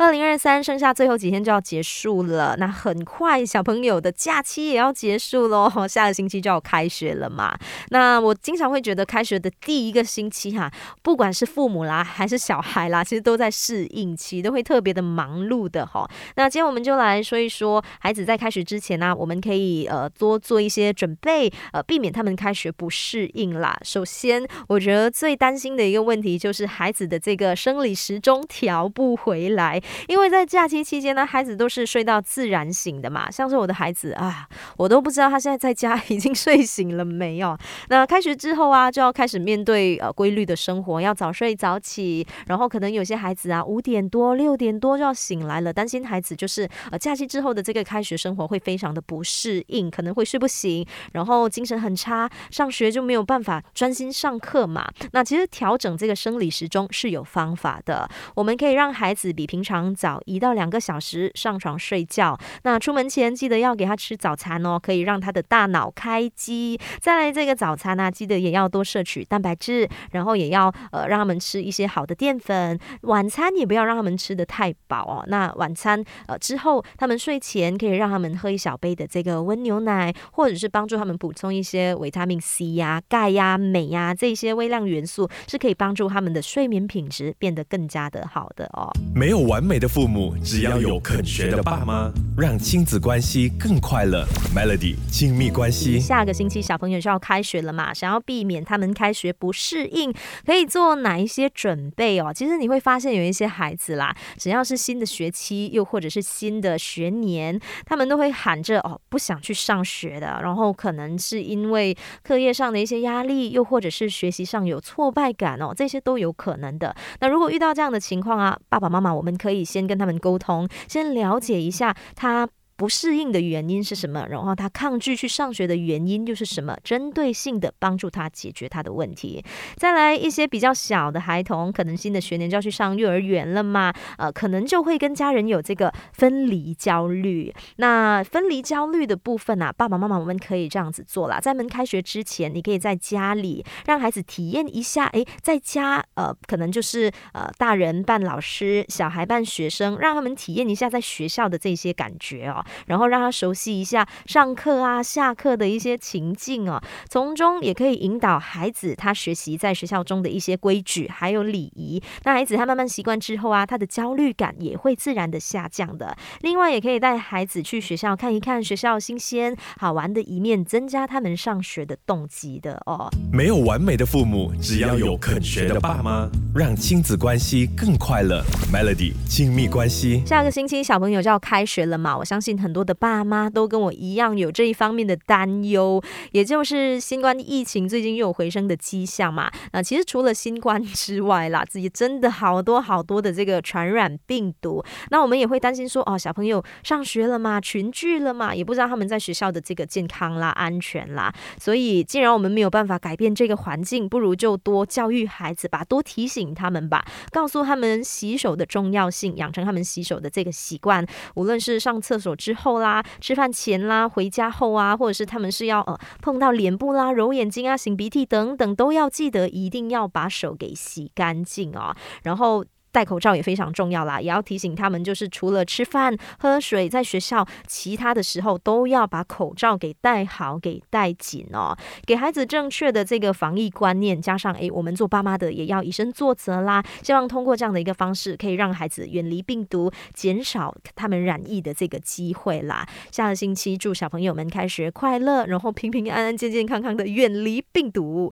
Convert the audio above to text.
二零二三剩下最后几天就要结束了，那很快小朋友的假期也要结束喽，下个星期就要开学了嘛。那我经常会觉得开学的第一个星期哈，不管是父母啦还是小孩啦，其实都在适应期，都会特别的忙碌的哈。那今天我们就来说一说，孩子在开学之前呢，我们可以呃多做一些准备，呃避免他们开学不适应啦。首先，我觉得最担心的一个问题就是孩子的这个生理时钟调不回来。因为在假期期间呢，孩子都是睡到自然醒的嘛。像是我的孩子啊，我都不知道他现在在家已经 睡醒了没有。那开学之后啊，就要开始面对呃规律的生活，要早睡早起。然后可能有些孩子啊，五点多、六点多就要醒来了，担心孩子就是呃假期之后的这个开学生活会非常的不适应，可能会睡不醒，然后精神很差，上学就没有办法专心上课嘛。那其实调整这个生理时钟是有方法的，我们可以让孩子比平常早一到两个小时上床睡觉，那出门前记得要给他吃早餐哦，可以让他的大脑开机。再来这个早餐呢，记得也要多摄取蛋白质，然后也要呃让他们吃一些好的淀粉。晚餐也不要让他们吃的太饱哦。那晚餐呃之后，他们睡前可以让他们喝一小杯的这个温牛奶，或者是帮助他们补充一些维他命 C 呀、钙呀、镁呀这些微量元素，是可以帮助他们的睡眠品质变得更加的好的哦。没有完美的父母，只要有肯学的爸妈，让亲子关系更快乐。Melody 亲密关系。下个星期小朋友就要开学了嘛，想要避免他们开学不适应，可以做哪一些准备哦？其实你会发现有一些孩子啦，只要是新的学期，又或者是新的学年，他们都会喊着哦不想去上学的，然后可能是因为课业上的一些压力，又或者是学习上有挫败感哦，这些都有可能的。那如果遇到这样的情况啊，爸爸妈妈，我们可可以先跟他们沟通，先了解一下他。不适应的原因是什么？然后他抗拒去上学的原因又是什么？针对性的帮助他解决他的问题。再来一些比较小的孩童，可能新的学年就要去上幼儿园了嘛？呃，可能就会跟家人有这个分离焦虑。那分离焦虑的部分啊，爸爸妈妈我们可以这样子做啦，在门开学之前，你可以在家里让孩子体验一下，诶，在家呃，可能就是呃，大人扮老师，小孩扮学生，让他们体验一下在学校的这些感觉哦。然后让他熟悉一下上课啊、下课的一些情境哦，从中也可以引导孩子他学习在学校中的一些规矩还有礼仪。那孩子他慢慢习惯之后啊，他的焦虑感也会自然的下降的。另外，也可以带孩子去学校看一看学校新鲜好玩的一面，增加他们上学的动机的哦。没有完美的父母，只要有肯学的爸妈，让亲子关系更快乐。Melody 亲密关系。下个星期小朋友就要开学了嘛，我相信。很多的爸妈都跟我一样有这一方面的担忧，也就是新冠疫情最近又有回升的迹象嘛。那其实除了新冠之外啦，自己真的好多好多的这个传染病毒。那我们也会担心说，哦，小朋友上学了嘛，群聚了嘛，也不知道他们在学校的这个健康啦、安全啦。所以，既然我们没有办法改变这个环境，不如就多教育孩子吧，多提醒他们吧，告诉他们洗手的重要性，养成他们洗手的这个习惯。无论是上厕所之后啦，吃饭前啦，回家后啊，或者是他们是要呃碰到脸部啦、揉眼睛啊、擤鼻涕等等，都要记得一定要把手给洗干净啊，然后。戴口罩也非常重要啦，也要提醒他们，就是除了吃饭、喝水，在学校其他的时候都要把口罩给戴好、给戴紧哦。给孩子正确的这个防疫观念，加上诶，我们做爸妈的也要以身作则啦。希望通过这样的一个方式，可以让孩子远离病毒，减少他们染疫的这个机会啦。下个星期祝小朋友们开学快乐，然后平平安安、健健康康的远离病毒。